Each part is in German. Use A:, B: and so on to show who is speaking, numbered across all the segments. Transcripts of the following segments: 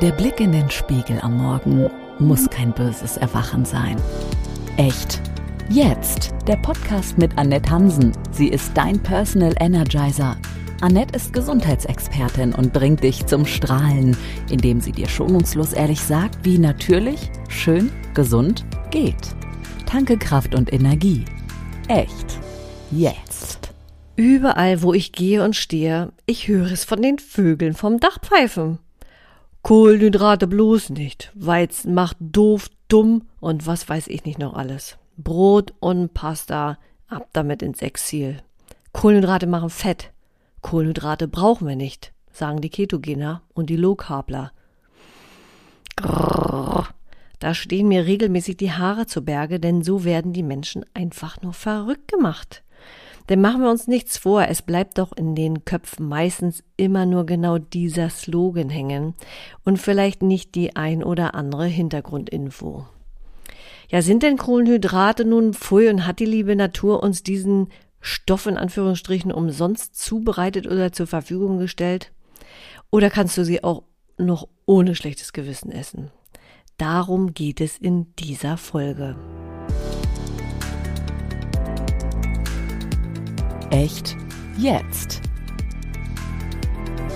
A: Der Blick in den Spiegel am Morgen muss kein böses Erwachen sein. Echt. Jetzt der Podcast mit Annette Hansen. Sie ist dein Personal Energizer. Annette ist Gesundheitsexpertin und bringt dich zum Strahlen, indem sie dir schonungslos ehrlich sagt, wie natürlich, schön, gesund geht. Tanke Kraft und Energie. Echt. Jetzt.
B: Überall, wo ich gehe und stehe, ich höre es von den Vögeln vom Dach pfeifen. Kohlenhydrate bloß nicht. Weizen macht doof, dumm und was weiß ich nicht noch alles. Brot und Pasta, ab damit ins Exil. Kohlenhydrate machen Fett. Kohlenhydrate brauchen wir nicht, sagen die Ketogener und die Low-Carbler. Da stehen mir regelmäßig die Haare zu Berge, denn so werden die Menschen einfach nur verrückt gemacht. Denn machen wir uns nichts vor, es bleibt doch in den Köpfen meistens immer nur genau dieser Slogan hängen und vielleicht nicht die ein oder andere Hintergrundinfo. Ja, sind denn Kohlenhydrate nun pfui und hat die liebe Natur uns diesen Stoff in Anführungsstrichen umsonst zubereitet oder zur Verfügung gestellt? Oder kannst du sie auch noch ohne schlechtes Gewissen essen? Darum geht es in dieser Folge.
A: Echt jetzt.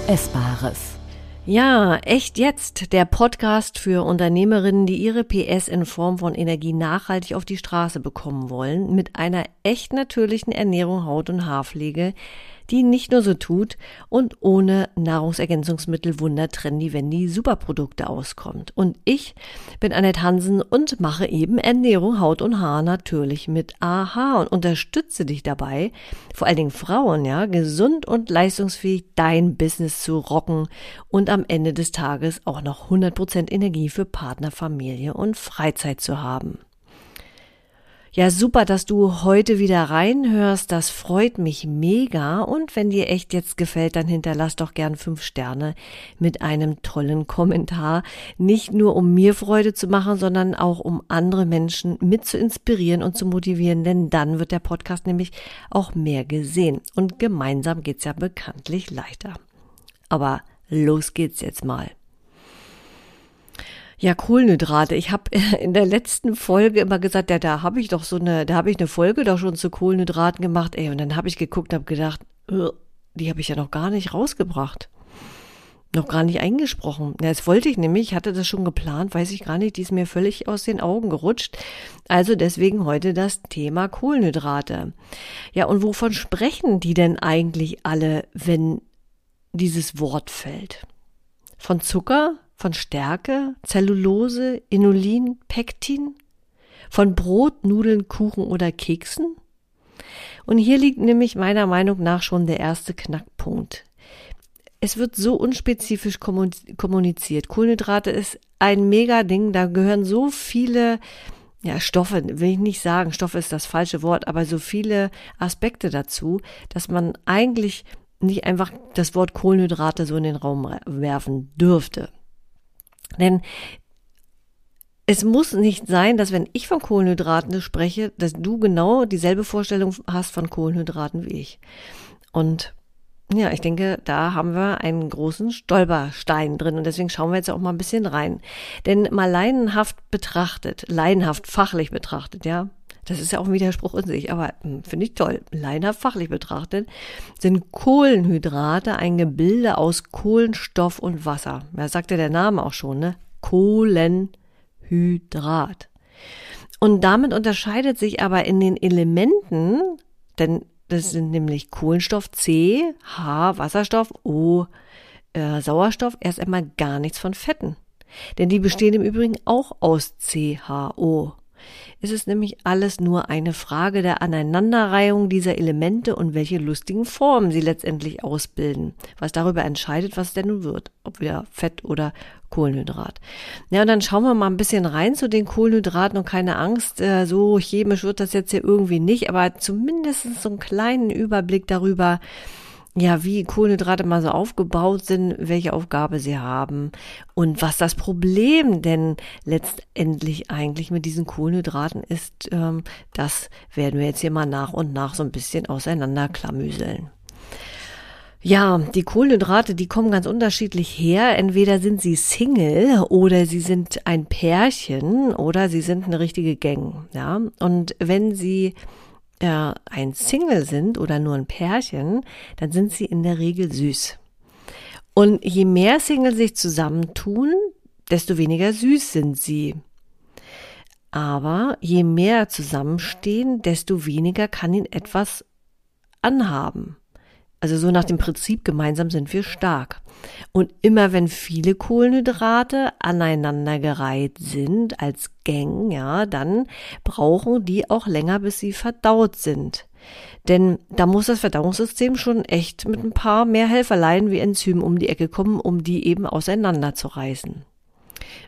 A: Essbares.
B: Ja, echt jetzt der Podcast für Unternehmerinnen, die ihre PS in Form von Energie nachhaltig auf die Straße bekommen wollen, mit einer echt natürlichen Ernährung, Haut- und Haarpflege, die nicht nur so tut und ohne Nahrungsergänzungsmittel wundertrendy, wenn die Superprodukte auskommt. Und ich bin Annette Hansen und mache eben Ernährung, Haut und Haar natürlich mit AHA und unterstütze dich dabei, vor allen Dingen Frauen, ja, gesund und leistungsfähig dein Business zu rocken und am Ende des Tages auch noch 100% Energie für Partner, Familie und Freizeit zu haben. Ja, super, dass du heute wieder reinhörst. Das freut mich mega. Und wenn dir echt jetzt gefällt, dann hinterlass doch gern fünf Sterne mit einem tollen Kommentar. Nicht nur um mir Freude zu machen, sondern auch um andere Menschen mit zu inspirieren und zu motivieren, denn dann wird der Podcast nämlich auch mehr gesehen. Und gemeinsam geht's ja bekanntlich leichter. Aber los geht's jetzt mal. Ja, Kohlenhydrate. Ich habe in der letzten Folge immer gesagt, ja, da habe ich doch so eine, da habe ich eine Folge doch schon zu Kohlenhydraten gemacht, ey. Und dann habe ich geguckt, habe gedacht, die habe ich ja noch gar nicht rausgebracht. Noch gar nicht eingesprochen. Ja, das wollte ich nämlich, ich hatte das schon geplant, weiß ich gar nicht, die ist mir völlig aus den Augen gerutscht. Also deswegen heute das Thema Kohlenhydrate. Ja, und wovon sprechen die denn eigentlich alle, wenn dieses Wort fällt? Von Zucker, von Stärke, Zellulose, Inulin, Pektin? Von Brot, Nudeln, Kuchen oder Keksen? Und hier liegt nämlich meiner Meinung nach schon der erste Knackpunkt. Es wird so unspezifisch kommuniziert. Kohlenhydrate ist ein Mega-Ding, da gehören so viele ja, Stoffe, will ich nicht sagen, Stoffe ist das falsche Wort, aber so viele Aspekte dazu, dass man eigentlich nicht einfach das Wort Kohlenhydrate so in den Raum werfen dürfte. Denn es muss nicht sein, dass wenn ich von Kohlenhydraten spreche, dass du genau dieselbe Vorstellung hast von Kohlenhydraten wie ich. Und ja, ich denke, da haben wir einen großen Stolperstein drin und deswegen schauen wir jetzt auch mal ein bisschen rein. Denn mal leinenhaft betrachtet, leinenhaft fachlich betrachtet, ja, das ist ja auch ein Widerspruch in sich, aber hm, finde ich toll. Leinenhaft fachlich betrachtet sind Kohlenhydrate ein Gebilde aus Kohlenstoff und Wasser. Ja, sagt ja der Name auch schon, ne? Kohlenhydrat. Und damit unterscheidet sich aber in den Elementen, denn das sind nämlich Kohlenstoff C, H, Wasserstoff, O, äh, Sauerstoff, erst einmal gar nichts von Fetten. Denn die bestehen im Übrigen auch aus CHO. Es ist nämlich alles nur eine Frage der Aneinanderreihung dieser Elemente und welche lustigen Formen sie letztendlich ausbilden, was darüber entscheidet, was denn nun wird, ob wieder Fett oder Kohlenhydrat. Ja, und dann schauen wir mal ein bisschen rein zu den Kohlenhydraten und keine Angst, äh, so chemisch wird das jetzt hier irgendwie nicht, aber zumindest so einen kleinen Überblick darüber, ja, wie Kohlenhydrate mal so aufgebaut sind, welche Aufgabe sie haben und was das Problem denn letztendlich eigentlich mit diesen Kohlenhydraten ist, ähm, das werden wir jetzt hier mal nach und nach so ein bisschen auseinanderklamüseln. Ja, die Kohlenhydrate, die kommen ganz unterschiedlich her. Entweder sind sie Single oder sie sind ein Pärchen oder sie sind eine richtige Gang. Ja, und wenn sie äh, ein Single sind oder nur ein Pärchen, dann sind sie in der Regel süß. Und je mehr Single sich zusammentun, desto weniger süß sind sie. Aber je mehr zusammenstehen, desto weniger kann ihn etwas anhaben. Also so nach dem Prinzip, gemeinsam sind wir stark. Und immer wenn viele Kohlenhydrate aneinandergereiht sind als Gang, ja, dann brauchen die auch länger, bis sie verdaut sind. Denn da muss das Verdauungssystem schon echt mit ein paar mehr Helferlein wie Enzymen um die Ecke kommen, um die eben auseinanderzureißen.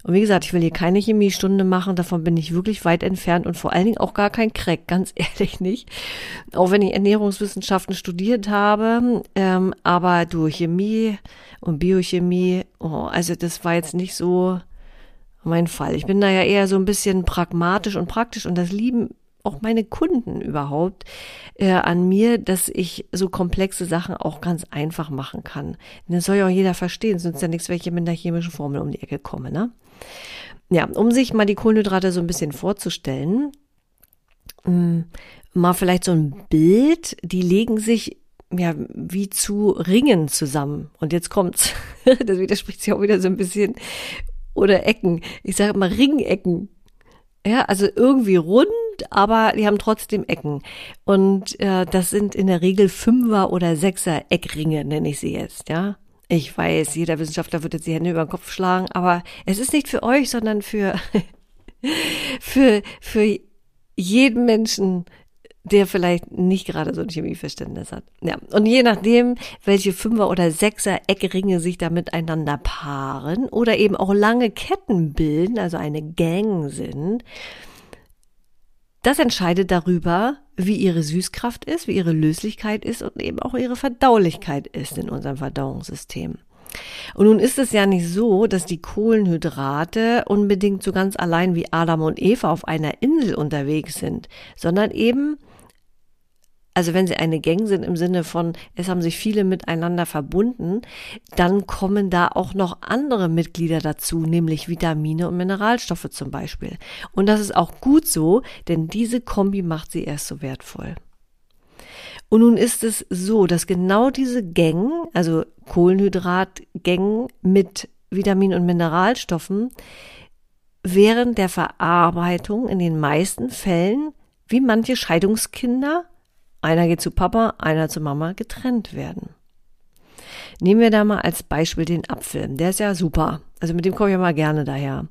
B: Und wie gesagt, ich will hier keine Chemiestunde machen, davon bin ich wirklich weit entfernt und vor allen Dingen auch gar kein Crack, ganz ehrlich nicht. Auch wenn ich Ernährungswissenschaften studiert habe, ähm, aber durch Chemie und Biochemie, oh, also das war jetzt nicht so mein Fall. Ich bin da ja eher so ein bisschen pragmatisch und praktisch und das lieben auch meine Kunden überhaupt äh, an mir, dass ich so komplexe Sachen auch ganz einfach machen kann. Das soll ja auch jeder verstehen, sonst ja nichts, welche mit einer chemischen Formel um die Ecke komme, ne? Ja, um sich mal die Kohlenhydrate so ein bisschen vorzustellen, mh, mal vielleicht so ein Bild, die legen sich ja wie zu Ringen zusammen. Und jetzt kommt's, das widerspricht sich auch wieder so ein bisschen, oder Ecken. Ich sage mal Ringecken. Ja, also irgendwie rund, aber die haben trotzdem Ecken. Und äh, das sind in der Regel Fünfer- oder Sechser-Eckringe, nenne ich sie jetzt, ja. Ich weiß, jeder Wissenschaftler würde jetzt die Hände über den Kopf schlagen, aber es ist nicht für euch, sondern für, für, für jeden Menschen, der vielleicht nicht gerade so ein Chemieverständnis hat. Ja, und je nachdem, welche Fünfer- oder Sechser-Eckringe sich da miteinander paaren oder eben auch lange Ketten bilden, also eine Gang sind, das entscheidet darüber, wie ihre Süßkraft ist, wie ihre Löslichkeit ist und eben auch ihre Verdaulichkeit ist in unserem Verdauungssystem. Und nun ist es ja nicht so, dass die Kohlenhydrate unbedingt so ganz allein wie Adam und Eva auf einer Insel unterwegs sind, sondern eben also wenn sie eine Gang sind im Sinne von, es haben sich viele miteinander verbunden, dann kommen da auch noch andere Mitglieder dazu, nämlich Vitamine und Mineralstoffe zum Beispiel. Und das ist auch gut so, denn diese Kombi macht sie erst so wertvoll. Und nun ist es so, dass genau diese Gängen, also Kohlenhydratgängen mit Vitamin- und Mineralstoffen, während der Verarbeitung in den meisten Fällen, wie manche Scheidungskinder, einer geht zu Papa, einer zu Mama, getrennt werden. Nehmen wir da mal als Beispiel den Apfel. Der ist ja super. Also mit dem komme ich ja mal gerne daher.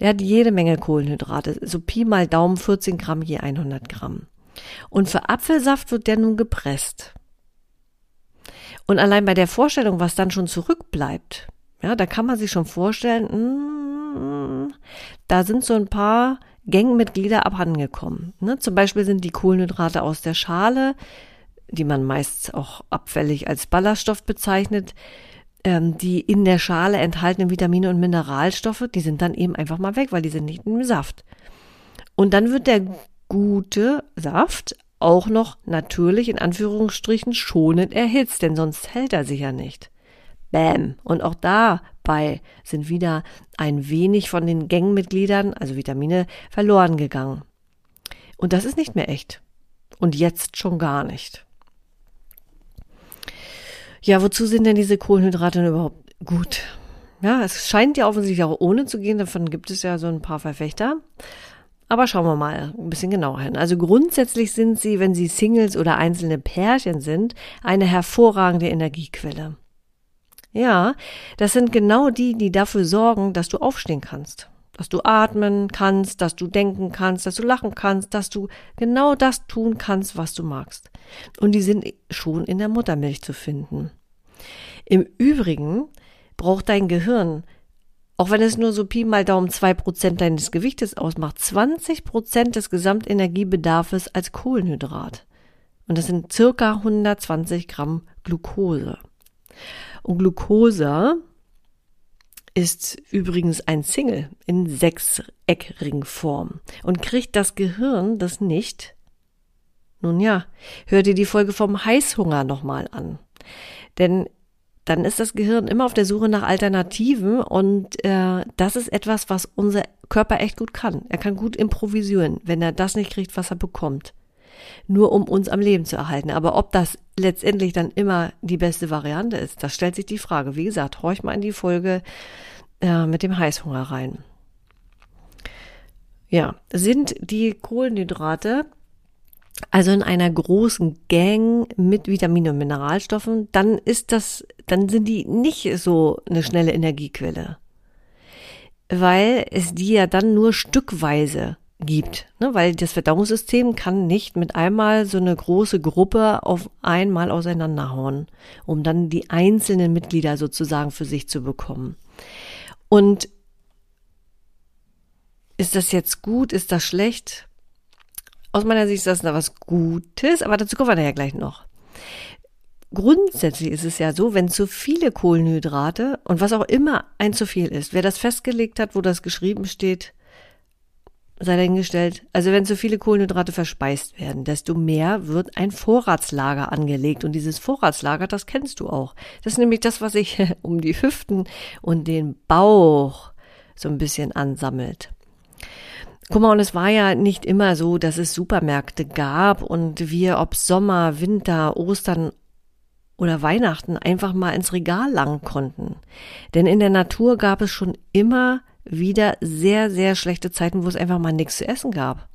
B: Der hat jede Menge Kohlenhydrate. So Pi mal Daumen 14 Gramm je 100 Gramm. Und für Apfelsaft wird der nun gepresst. Und allein bei der Vorstellung, was dann schon zurückbleibt, ja, da kann man sich schon vorstellen, mm, da sind so ein paar Gangmitglieder abhandengekommen. Ne? Zum Beispiel sind die Kohlenhydrate aus der Schale, die man meist auch abfällig als Ballaststoff bezeichnet, ähm, die in der Schale enthaltenen Vitamine und Mineralstoffe, die sind dann eben einfach mal weg, weil die sind nicht im Saft. Und dann wird der gute Saft auch noch natürlich in Anführungsstrichen schonend erhitzt, denn sonst hält er sich ja nicht. Bäm. Und auch dabei sind wieder ein wenig von den Gangmitgliedern, also Vitamine, verloren gegangen. Und das ist nicht mehr echt. Und jetzt schon gar nicht. Ja, wozu sind denn diese Kohlenhydrate denn überhaupt gut? Ja, es scheint ja offensichtlich auch ohne zu gehen, davon gibt es ja so ein paar Verfechter. Aber schauen wir mal ein bisschen genauer hin. Also grundsätzlich sind sie, wenn sie Singles oder einzelne Pärchen sind, eine hervorragende Energiequelle. Ja, das sind genau die, die dafür sorgen, dass du aufstehen kannst, dass du atmen kannst, dass du denken kannst, dass du lachen kannst, dass du genau das tun kannst, was du magst. Und die sind schon in der Muttermilch zu finden. Im Übrigen braucht dein Gehirn, auch wenn es nur so Pi mal Daumen zwei Prozent deines Gewichtes ausmacht, 20 Prozent des Gesamtenergiebedarfs als Kohlenhydrat. Und das sind circa 120 Gramm Glucose. Und Glucose ist übrigens ein Single in Sechseckringform und kriegt das Gehirn das nicht. Nun ja, hör dir die Folge vom Heißhunger nochmal an. Denn dann ist das Gehirn immer auf der Suche nach Alternativen und äh, das ist etwas, was unser Körper echt gut kann. Er kann gut improvisieren, wenn er das nicht kriegt, was er bekommt. Nur um uns am Leben zu erhalten. Aber ob das letztendlich dann immer die beste Variante ist, das stellt sich die Frage. Wie gesagt, horch mal in die Folge äh, mit dem Heißhunger rein. Ja, sind die Kohlenhydrate also in einer großen Gang mit Vitaminen und Mineralstoffen, dann ist das, dann sind die nicht so eine schnelle Energiequelle. Weil es die ja dann nur stückweise gibt. Ne? Weil das Verdauungssystem kann nicht mit einmal so eine große Gruppe auf einmal auseinanderhauen, um dann die einzelnen Mitglieder sozusagen für sich zu bekommen. Und ist das jetzt gut? Ist das schlecht? Aus meiner Sicht ist das da was Gutes, aber dazu kommen wir ja gleich noch. Grundsätzlich ist es ja so, wenn zu viele Kohlenhydrate und was auch immer ein zu viel ist, wer das festgelegt hat, wo das geschrieben steht, sei dahingestellt. Also wenn zu viele Kohlenhydrate verspeist werden, desto mehr wird ein Vorratslager angelegt. Und dieses Vorratslager, das kennst du auch. Das ist nämlich das, was sich um die Hüften und den Bauch so ein bisschen ansammelt. Guck mal, und es war ja nicht immer so, dass es Supermärkte gab und wir, ob Sommer, Winter, Ostern oder Weihnachten, einfach mal ins Regal langen konnten. Denn in der Natur gab es schon immer wieder sehr, sehr schlechte Zeiten, wo es einfach mal nichts zu essen gab.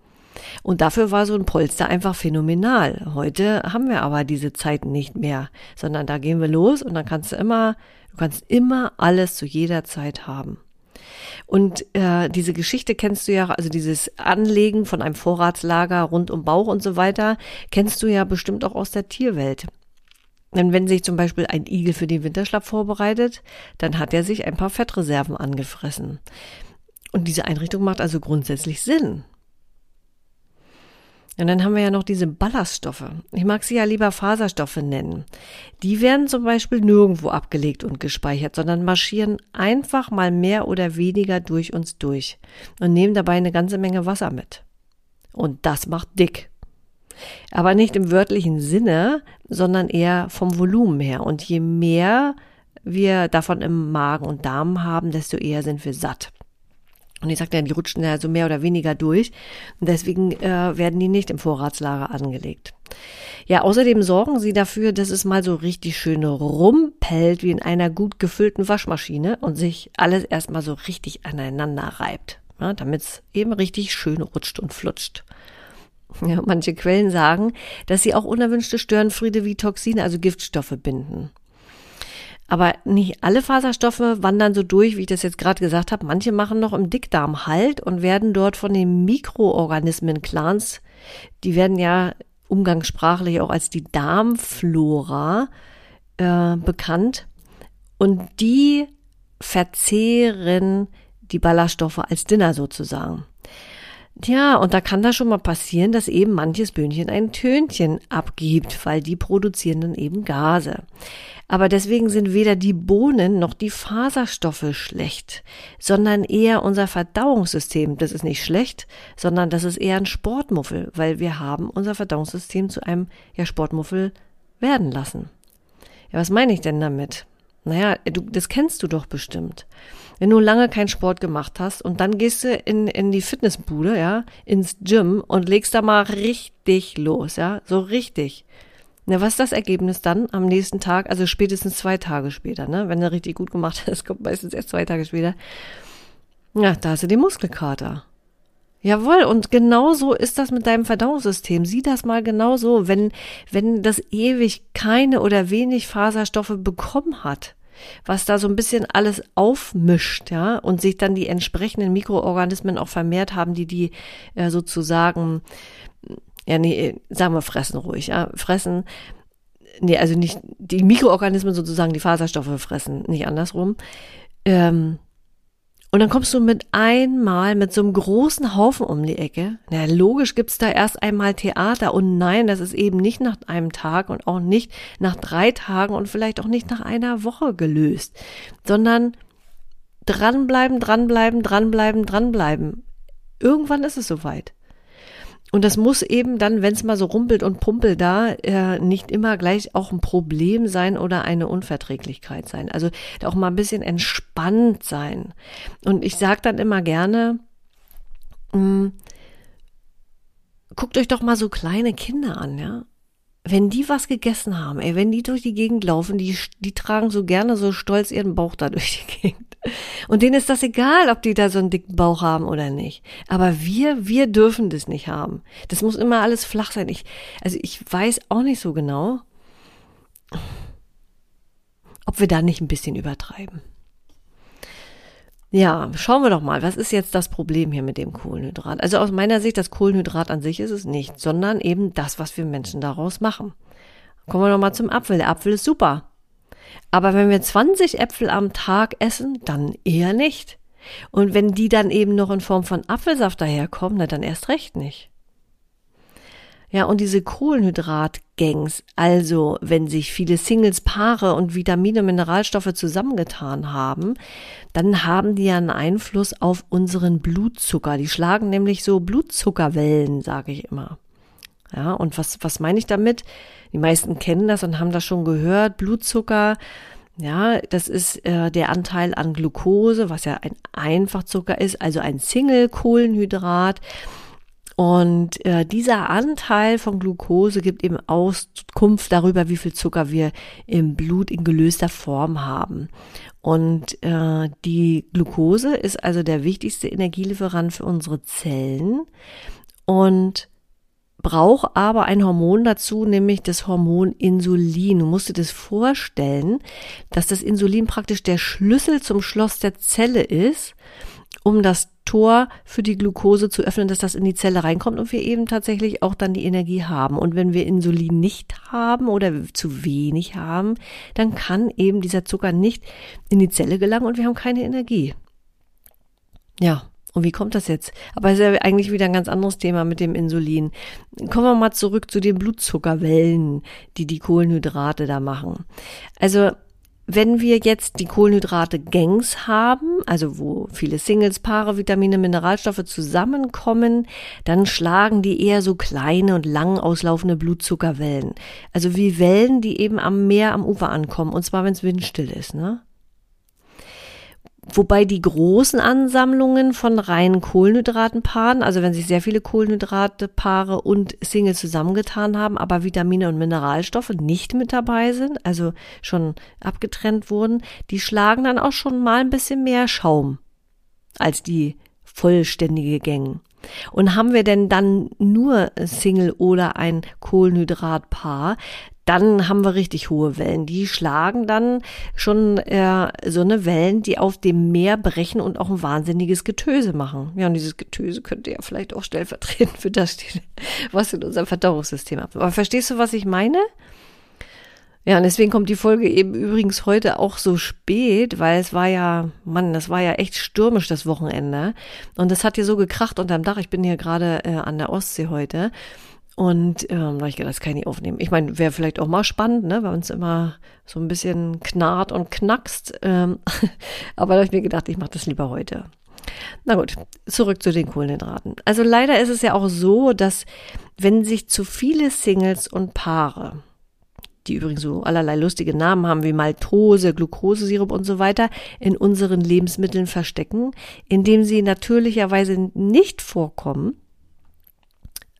B: Und dafür war so ein Polster einfach phänomenal. Heute haben wir aber diese Zeiten nicht mehr, sondern da gehen wir los und dann kannst du immer, du kannst immer alles zu jeder Zeit haben. Und äh, diese Geschichte kennst du ja, also dieses Anlegen von einem Vorratslager rund um Bauch und so weiter, kennst du ja bestimmt auch aus der Tierwelt. Denn wenn sich zum Beispiel ein Igel für den Winterschlaf vorbereitet, dann hat er sich ein paar Fettreserven angefressen. Und diese Einrichtung macht also grundsätzlich Sinn. Und dann haben wir ja noch diese Ballaststoffe. Ich mag sie ja lieber Faserstoffe nennen. Die werden zum Beispiel nirgendwo abgelegt und gespeichert, sondern marschieren einfach mal mehr oder weniger durch uns durch und nehmen dabei eine ganze Menge Wasser mit. Und das macht dick. Aber nicht im wörtlichen Sinne, sondern eher vom Volumen her. Und je mehr wir davon im Magen und Darm haben, desto eher sind wir satt. Und ich sagte ja, die rutschen ja so mehr oder weniger durch. Und deswegen äh, werden die nicht im Vorratslager angelegt. Ja, außerdem sorgen sie dafür, dass es mal so richtig schön rumpellt wie in einer gut gefüllten Waschmaschine und sich alles erstmal so richtig aneinander reibt. Ja, Damit es eben richtig schön rutscht und flutscht. Ja, manche Quellen sagen, dass sie auch unerwünschte Störenfriede wie Toxine, also Giftstoffe binden. Aber nicht alle Faserstoffe wandern so durch, wie ich das jetzt gerade gesagt habe. Manche machen noch im Dickdarm Halt und werden dort von den Mikroorganismen-Clans, die werden ja umgangssprachlich auch als die Darmflora äh, bekannt. Und die verzehren die Ballaststoffe als Dinner sozusagen. Ja, und da kann das schon mal passieren, dass eben manches Böhnchen ein Tönchen abgibt, weil die produzieren dann eben Gase. Aber deswegen sind weder die Bohnen noch die Faserstoffe schlecht, sondern eher unser Verdauungssystem. Das ist nicht schlecht, sondern das ist eher ein Sportmuffel, weil wir haben unser Verdauungssystem zu einem ja, Sportmuffel werden lassen. Ja, was meine ich denn damit? Naja, du, das kennst du doch bestimmt wenn du lange keinen Sport gemacht hast und dann gehst du in, in die Fitnessbude, ja, ins Gym und legst da mal richtig los, ja, so richtig. Na, was ist das Ergebnis dann am nächsten Tag? Also spätestens zwei Tage später, ne? Wenn du richtig gut gemacht hast, kommt meistens erst zwei Tage später. Ja, da hast du den Muskelkater. Jawohl, und genau so ist das mit deinem Verdauungssystem. Sieh das mal genau so, wenn, wenn das ewig keine oder wenig Faserstoffe bekommen hat was da so ein bisschen alles aufmischt, ja, und sich dann die entsprechenden Mikroorganismen auch vermehrt haben, die die äh, sozusagen, ja, nee, sagen wir fressen ruhig, ja, fressen, nee, also nicht die Mikroorganismen sozusagen die Faserstoffe fressen, nicht andersrum. Ähm, und dann kommst du mit einmal mit so einem großen Haufen um die Ecke. Na, logisch gibt's da erst einmal Theater. Und nein, das ist eben nicht nach einem Tag und auch nicht nach drei Tagen und vielleicht auch nicht nach einer Woche gelöst, sondern dranbleiben, dranbleiben, dranbleiben, dranbleiben. Irgendwann ist es soweit. Und das muss eben dann, wenn es mal so rumpelt und pumpelt da, äh, nicht immer gleich auch ein Problem sein oder eine Unverträglichkeit sein. Also auch mal ein bisschen entspannt sein. Und ich sage dann immer gerne, mh, mm, guckt euch doch mal so kleine Kinder an, ja wenn die was gegessen haben, ey, wenn die durch die Gegend laufen, die, die tragen so gerne so stolz ihren Bauch da durch die Gegend. Und denen ist das egal, ob die da so einen dicken Bauch haben oder nicht. Aber wir, wir dürfen das nicht haben. Das muss immer alles flach sein. Ich, also ich weiß auch nicht so genau, ob wir da nicht ein bisschen übertreiben. Ja, schauen wir doch mal, was ist jetzt das Problem hier mit dem Kohlenhydrat? Also aus meiner Sicht, das Kohlenhydrat an sich ist es nicht, sondern eben das, was wir Menschen daraus machen. Kommen wir noch mal zum Apfel. Der Apfel ist super. Aber wenn wir 20 Äpfel am Tag essen, dann eher nicht. Und wenn die dann eben noch in Form von Apfelsaft daherkommen, na dann erst recht nicht. Ja, und diese Kohlenhydratgangs, also wenn sich viele Singles, Paare und Vitamine und Mineralstoffe zusammengetan haben, dann haben die ja einen Einfluss auf unseren Blutzucker. Die schlagen nämlich so Blutzuckerwellen, sage ich immer. Ja, und was, was meine ich damit? Die meisten kennen das und haben das schon gehört. Blutzucker, ja, das ist äh, der Anteil an Glucose, was ja ein Einfachzucker ist, also ein Single-Kohlenhydrat. Und äh, dieser Anteil von Glucose gibt eben Auskunft darüber, wie viel Zucker wir im Blut in gelöster Form haben. Und äh, die Glucose ist also der wichtigste Energielieferant für unsere Zellen und braucht aber ein Hormon dazu, nämlich das Hormon Insulin. Du musst dir das vorstellen, dass das Insulin praktisch der Schlüssel zum Schloss der Zelle ist, um das Tor für die Glucose zu öffnen, dass das in die Zelle reinkommt und wir eben tatsächlich auch dann die Energie haben. Und wenn wir Insulin nicht haben oder zu wenig haben, dann kann eben dieser Zucker nicht in die Zelle gelangen und wir haben keine Energie. Ja, und wie kommt das jetzt? Aber es ist ja eigentlich wieder ein ganz anderes Thema mit dem Insulin. Kommen wir mal zurück zu den Blutzuckerwellen, die die Kohlenhydrate da machen. Also wenn wir jetzt die Kohlenhydrate Gangs haben, also wo viele Singles, Paare, Vitamine, Mineralstoffe zusammenkommen, dann schlagen die eher so kleine und lang auslaufende Blutzuckerwellen. Also wie Wellen, die eben am Meer, am Ufer ankommen, und zwar wenn es windstill ist, ne? Wobei die großen Ansammlungen von reinen Kohlenhydratenpaaren, also wenn sich sehr viele Kohlenhydratepaare und Single zusammengetan haben, aber Vitamine und Mineralstoffe nicht mit dabei sind, also schon abgetrennt wurden, die schlagen dann auch schon mal ein bisschen mehr Schaum als die vollständige Gänge. Und haben wir denn dann nur Single oder ein Kohlenhydratpaar, dann haben wir richtig hohe Wellen. Die schlagen dann schon äh, so eine Wellen, die auf dem Meer brechen und auch ein wahnsinniges Getöse machen. Ja, und dieses Getöse könnte ja vielleicht auch stellvertretend für das stehen, was in unserem Verdauungssystem ab. Aber verstehst du, was ich meine? Ja, und deswegen kommt die Folge eben übrigens heute auch so spät, weil es war ja, Mann, das war ja echt stürmisch das Wochenende. Und das hat hier so gekracht unterm Dach. Ich bin hier gerade äh, an der Ostsee heute. Und ähm, da ich gedacht, das kann ich aufnehmen. Ich meine, wäre vielleicht auch mal spannend, ne, weil uns immer so ein bisschen knarrt und knackst. Ähm, aber da habe ich mir gedacht, ich mache das lieber heute. Na gut, zurück zu den Kohlenhydraten. Also leider ist es ja auch so, dass wenn sich zu viele Singles und Paare, die übrigens so allerlei lustige Namen haben wie Maltose, Glukosesirup und so weiter, in unseren Lebensmitteln verstecken, indem sie natürlicherweise nicht vorkommen,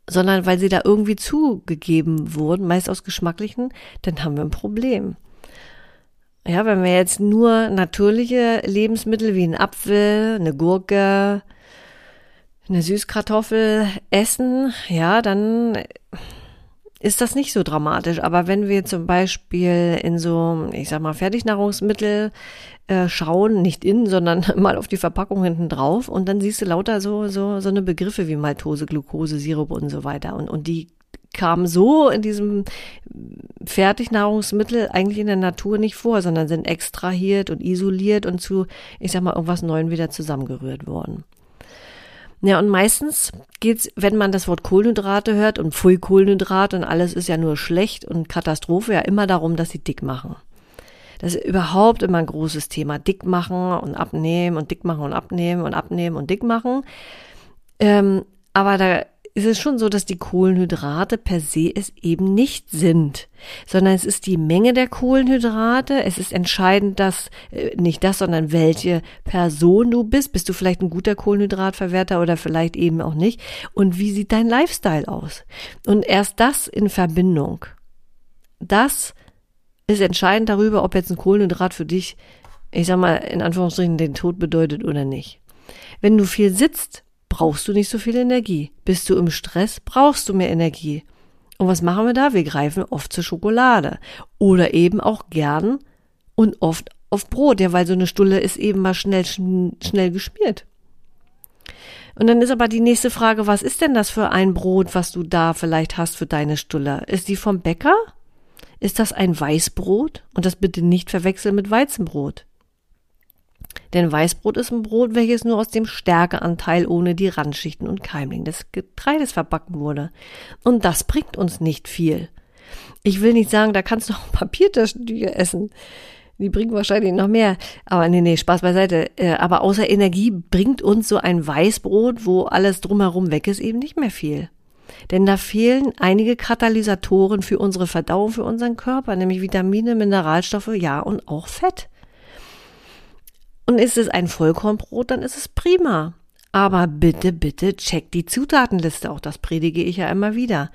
B: sondern weil sie da irgendwie zugegeben wurden, meist aus geschmacklichen, dann haben wir ein Problem. Ja, wenn wir jetzt nur natürliche Lebensmittel wie ein Apfel, eine Gurke, eine Süßkartoffel essen, ja, dann ist das nicht so dramatisch. Aber wenn wir zum Beispiel in so, ich sag mal, Fertignahrungsmittel äh, schauen, nicht innen, sondern mal auf die Verpackung hinten drauf und dann siehst du lauter so, so, so eine Begriffe wie Maltose, Glucose, Sirup und so weiter. Und, und die kamen so in diesem Fertignahrungsmittel eigentlich in der Natur nicht vor, sondern sind extrahiert und isoliert und zu, ich sag mal, irgendwas Neuem wieder zusammengerührt worden. Ja, und meistens geht's, wenn man das Wort Kohlenhydrate hört und Pfui Kohlenhydrate und alles ist ja nur schlecht und Katastrophe, ja immer darum, dass sie dick machen. Das ist überhaupt immer ein großes Thema. Dick machen und abnehmen und dick machen und abnehmen und abnehmen und dick machen. Ähm, aber da ist es schon so, dass die Kohlenhydrate per se es eben nicht sind, sondern es ist die Menge der Kohlenhydrate. Es ist entscheidend, dass äh, nicht das, sondern welche Person du bist. Bist du vielleicht ein guter Kohlenhydratverwerter oder vielleicht eben auch nicht? Und wie sieht dein Lifestyle aus? Und erst das in Verbindung. Das ist entscheidend darüber, ob jetzt ein Kohlenhydrat für dich, ich sag mal, in Anführungsstrichen den Tod bedeutet oder nicht. Wenn du viel sitzt, brauchst du nicht so viel Energie. Bist du im Stress, brauchst du mehr Energie. Und was machen wir da? Wir greifen oft zur Schokolade. Oder eben auch gern und oft auf Brot, ja, weil so eine Stulle ist eben mal schnell, schnell geschmiert. Und dann ist aber die nächste Frage, was ist denn das für ein Brot, was du da vielleicht hast für deine Stulle? Ist die vom Bäcker? Ist das ein Weißbrot? Und das bitte nicht verwechseln mit Weizenbrot. Denn Weißbrot ist ein Brot, welches nur aus dem Stärkeanteil ohne die Randschichten und Keimling des Getreides verbacken wurde. Und das bringt uns nicht viel. Ich will nicht sagen, da kannst du auch Papiertaschentücher essen. Die bringen wahrscheinlich noch mehr. Aber nee, nee, Spaß beiseite. Äh, aber außer Energie bringt uns so ein Weißbrot, wo alles drumherum weg ist, eben nicht mehr viel. Denn da fehlen einige Katalysatoren für unsere Verdauung, für unseren Körper, nämlich Vitamine, Mineralstoffe, ja, und auch Fett. Und ist es ein Vollkornbrot, dann ist es prima. Aber bitte, bitte check die Zutatenliste. Auch das predige ich ja immer wieder.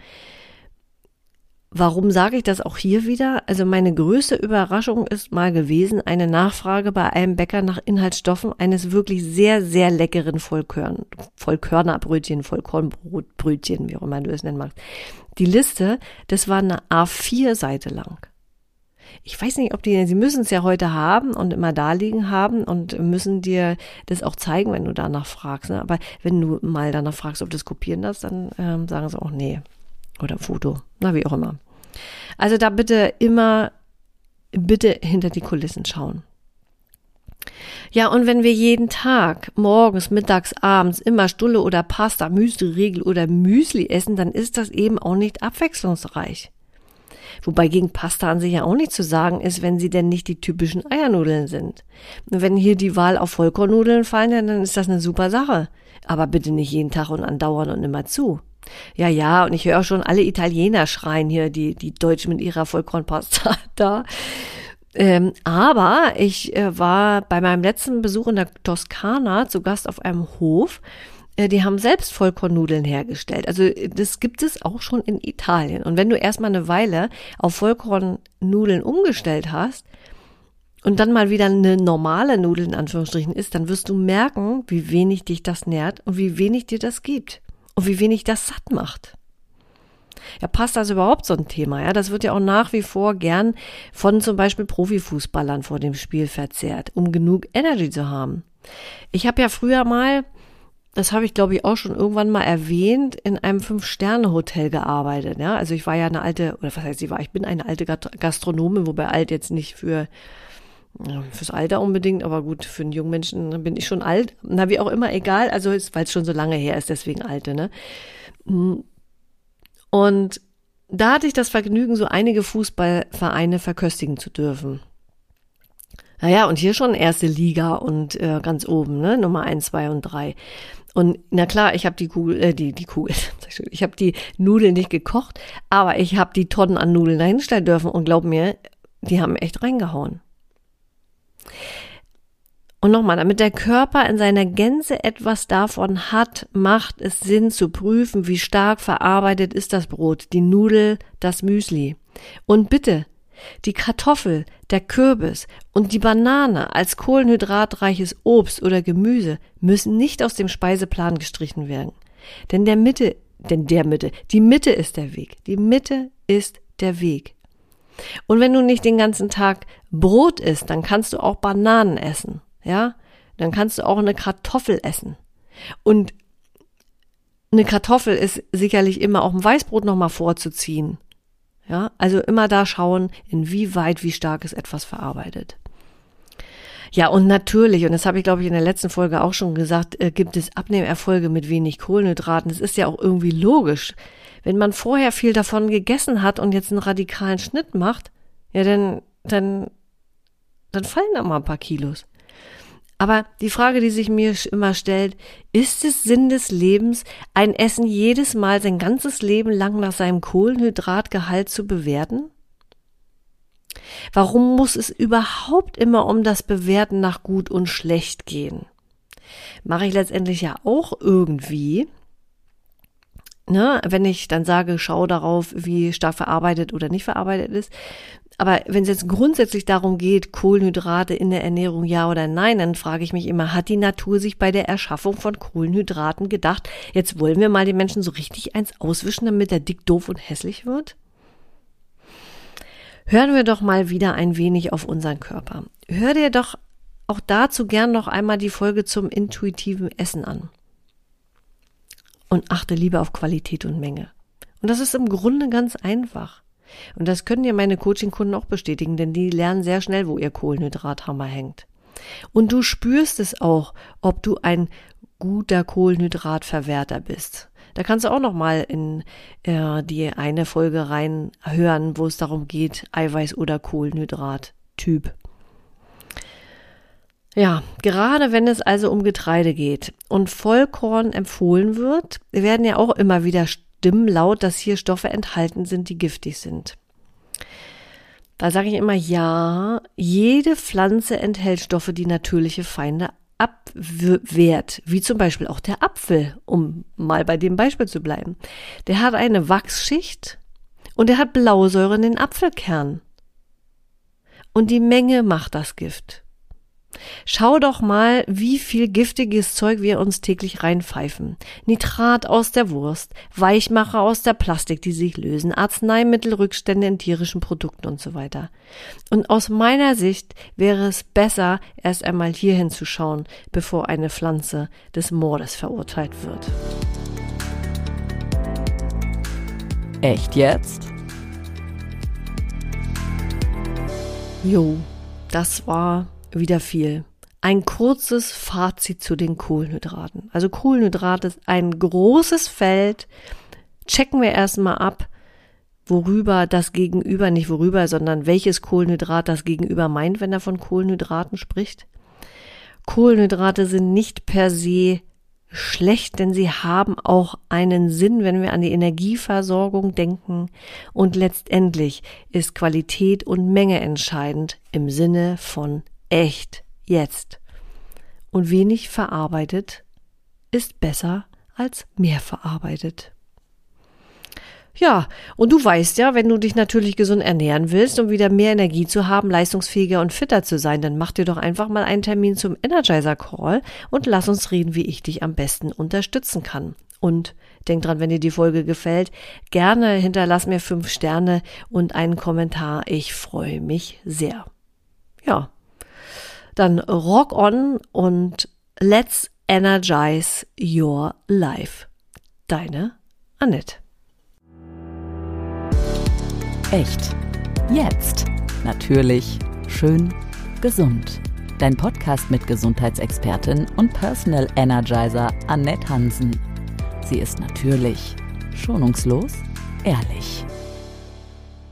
B: Warum sage ich das auch hier wieder? Also meine größte Überraschung ist mal gewesen, eine Nachfrage bei einem Bäcker nach Inhaltsstoffen eines wirklich sehr, sehr leckeren Vollkörn, Vollkörnerbrötchen, Vollkornbrotbrötchen, wie auch immer du es nennen magst. Die Liste, das war eine A4-Seite lang ich weiß nicht, ob die, sie müssen es ja heute haben und immer da liegen haben und müssen dir das auch zeigen, wenn du danach fragst. Ne? Aber wenn du mal danach fragst, ob du das kopieren darfst, dann ähm, sagen sie auch nee. Oder Foto. Na, wie auch immer. Also da bitte immer, bitte hinter die Kulissen schauen. Ja, und wenn wir jeden Tag, morgens, mittags, abends immer Stulle oder Pasta, Müsli, Riegel oder Müsli essen, dann ist das eben auch nicht abwechslungsreich. Wobei gegen Pasta an sich ja auch nicht zu sagen ist, wenn sie denn nicht die typischen Eiernudeln sind. Und wenn hier die Wahl auf Vollkornnudeln fallen, dann ist das eine super Sache. Aber bitte nicht jeden Tag und andauernd und immer zu. Ja, ja, und ich höre auch schon alle Italiener schreien hier, die, die Deutschen mit ihrer Vollkornpasta da. Ähm, aber ich äh, war bei meinem letzten Besuch in der Toskana zu Gast auf einem Hof die haben selbst Vollkornnudeln hergestellt. Also das gibt es auch schon in Italien. Und wenn du erstmal eine Weile auf Vollkornnudeln umgestellt hast und dann mal wieder eine normale Nudel in Anführungsstrichen isst, dann wirst du merken, wie wenig dich das nährt und wie wenig dir das gibt und wie wenig das satt macht. Ja, passt das überhaupt so ein Thema? Ja, das wird ja auch nach wie vor gern von zum Beispiel Profifußballern vor dem Spiel verzehrt, um genug Energy zu haben. Ich habe ja früher mal das habe ich glaube ich auch schon irgendwann mal erwähnt, in einem Fünf-Sterne-Hotel gearbeitet. Ja, also ich war ja eine alte, oder was heißt ich war, ich bin eine alte Gastronomin, wobei alt jetzt nicht für fürs Alter unbedingt, aber gut, für einen jungen Menschen bin ich schon alt. Na, wie auch immer, egal, also weil es schon so lange her ist, deswegen alte, ne? Und da hatte ich das Vergnügen, so einige Fußballvereine verköstigen zu dürfen. Naja, und hier schon erste Liga und äh, ganz oben, ne? Nummer eins, zwei und drei. Und na klar, ich habe die Kugel, äh, die die Kugel, ich habe die Nudeln nicht gekocht, aber ich habe die Tonnen an Nudeln dahinstellen dürfen und glaub mir, die haben echt reingehauen. Und nochmal, damit der Körper in seiner Gänze etwas davon hat, macht es Sinn zu prüfen, wie stark verarbeitet ist das Brot, die Nudel, das Müsli. Und bitte, die Kartoffel, der Kürbis und die Banane als kohlenhydratreiches Obst oder Gemüse müssen nicht aus dem Speiseplan gestrichen werden. Denn der Mitte, denn der Mitte, die Mitte ist der Weg. Die Mitte ist der Weg. Und wenn du nicht den ganzen Tag Brot isst, dann kannst du auch Bananen essen, ja? Dann kannst du auch eine Kartoffel essen. Und eine Kartoffel ist sicherlich immer auch ein Weißbrot nochmal vorzuziehen. Ja, also immer da schauen, inwieweit, wie stark ist etwas verarbeitet. Ja, und natürlich, und das habe ich, glaube ich, in der letzten Folge auch schon gesagt, äh, gibt es Abnehmerfolge mit wenig Kohlenhydraten. Das ist ja auch irgendwie logisch. Wenn man vorher viel davon gegessen hat und jetzt einen radikalen Schnitt macht, ja, dann, dann, dann fallen da mal ein paar Kilos. Aber die Frage, die sich mir immer stellt, ist es Sinn des Lebens, ein Essen jedes Mal sein ganzes Leben lang nach seinem Kohlenhydratgehalt zu bewerten? Warum muss es überhaupt immer um das Bewerten nach gut und schlecht gehen? Mache ich letztendlich ja auch irgendwie. Ne, wenn ich dann sage, schau darauf, wie stark verarbeitet oder nicht verarbeitet ist. Aber wenn es jetzt grundsätzlich darum geht, Kohlenhydrate in der Ernährung ja oder nein, dann frage ich mich immer, hat die Natur sich bei der Erschaffung von Kohlenhydraten gedacht, jetzt wollen wir mal den Menschen so richtig eins auswischen, damit er dick, doof und hässlich wird? Hören wir doch mal wieder ein wenig auf unseren Körper. Hör dir doch auch dazu gern noch einmal die Folge zum intuitiven Essen an. Und achte lieber auf Qualität und Menge. Und das ist im Grunde ganz einfach. Und das können dir meine Coaching-Kunden auch bestätigen, denn die lernen sehr schnell, wo ihr Kohlenhydrathammer hängt. Und du spürst es auch, ob du ein guter Kohlenhydratverwerter bist. Da kannst du auch noch mal in äh, die eine Folge reinhören, wo es darum geht, Eiweiß oder Kohlenhydrat Typ. Ja, gerade wenn es also um Getreide geht und Vollkorn empfohlen wird, werden ja auch immer wieder Stimmen laut, dass hier Stoffe enthalten sind, die giftig sind. Da sage ich immer, ja, jede Pflanze enthält Stoffe, die natürliche Feinde abwehrt, wie zum Beispiel auch der Apfel, um mal bei dem Beispiel zu bleiben. Der hat eine Wachsschicht und er hat Blausäure in den Apfelkern. Und die Menge macht das Gift. Schau doch mal, wie viel giftiges Zeug wir uns täglich reinpfeifen. Nitrat aus der Wurst, Weichmacher aus der Plastik, die sich lösen, Arzneimittelrückstände in tierischen Produkten und so weiter. Und aus meiner Sicht wäre es besser, erst einmal hier hinzuschauen, bevor eine Pflanze des Mordes verurteilt wird.
A: Echt jetzt?
B: Jo, das war wieder viel. Ein kurzes Fazit zu den Kohlenhydraten. Also Kohlenhydrate ist ein großes Feld. Checken wir erstmal ab, worüber das Gegenüber, nicht worüber, sondern welches Kohlenhydrat das Gegenüber meint, wenn er von Kohlenhydraten spricht. Kohlenhydrate sind nicht per se schlecht, denn sie haben auch einen Sinn, wenn wir an die Energieversorgung denken. Und letztendlich ist Qualität und Menge entscheidend im Sinne von echt, jetzt. Und wenig verarbeitet ist besser als mehr verarbeitet. Ja, und du weißt ja, wenn du dich natürlich gesund ernähren willst, um wieder mehr Energie zu haben, leistungsfähiger und fitter zu sein, dann mach dir doch einfach mal einen Termin zum Energizer Call und lass uns reden, wie ich dich am besten unterstützen kann. Und denk dran, wenn dir die Folge gefällt, gerne hinterlass mir fünf Sterne und einen Kommentar. Ich freue mich sehr. Ja, dann rock on und let's energize your life. Deine Annette.
A: Echt. Jetzt. Natürlich. Schön. Gesund. Dein Podcast mit Gesundheitsexpertin und Personal Energizer Annette Hansen. Sie ist natürlich, schonungslos, ehrlich.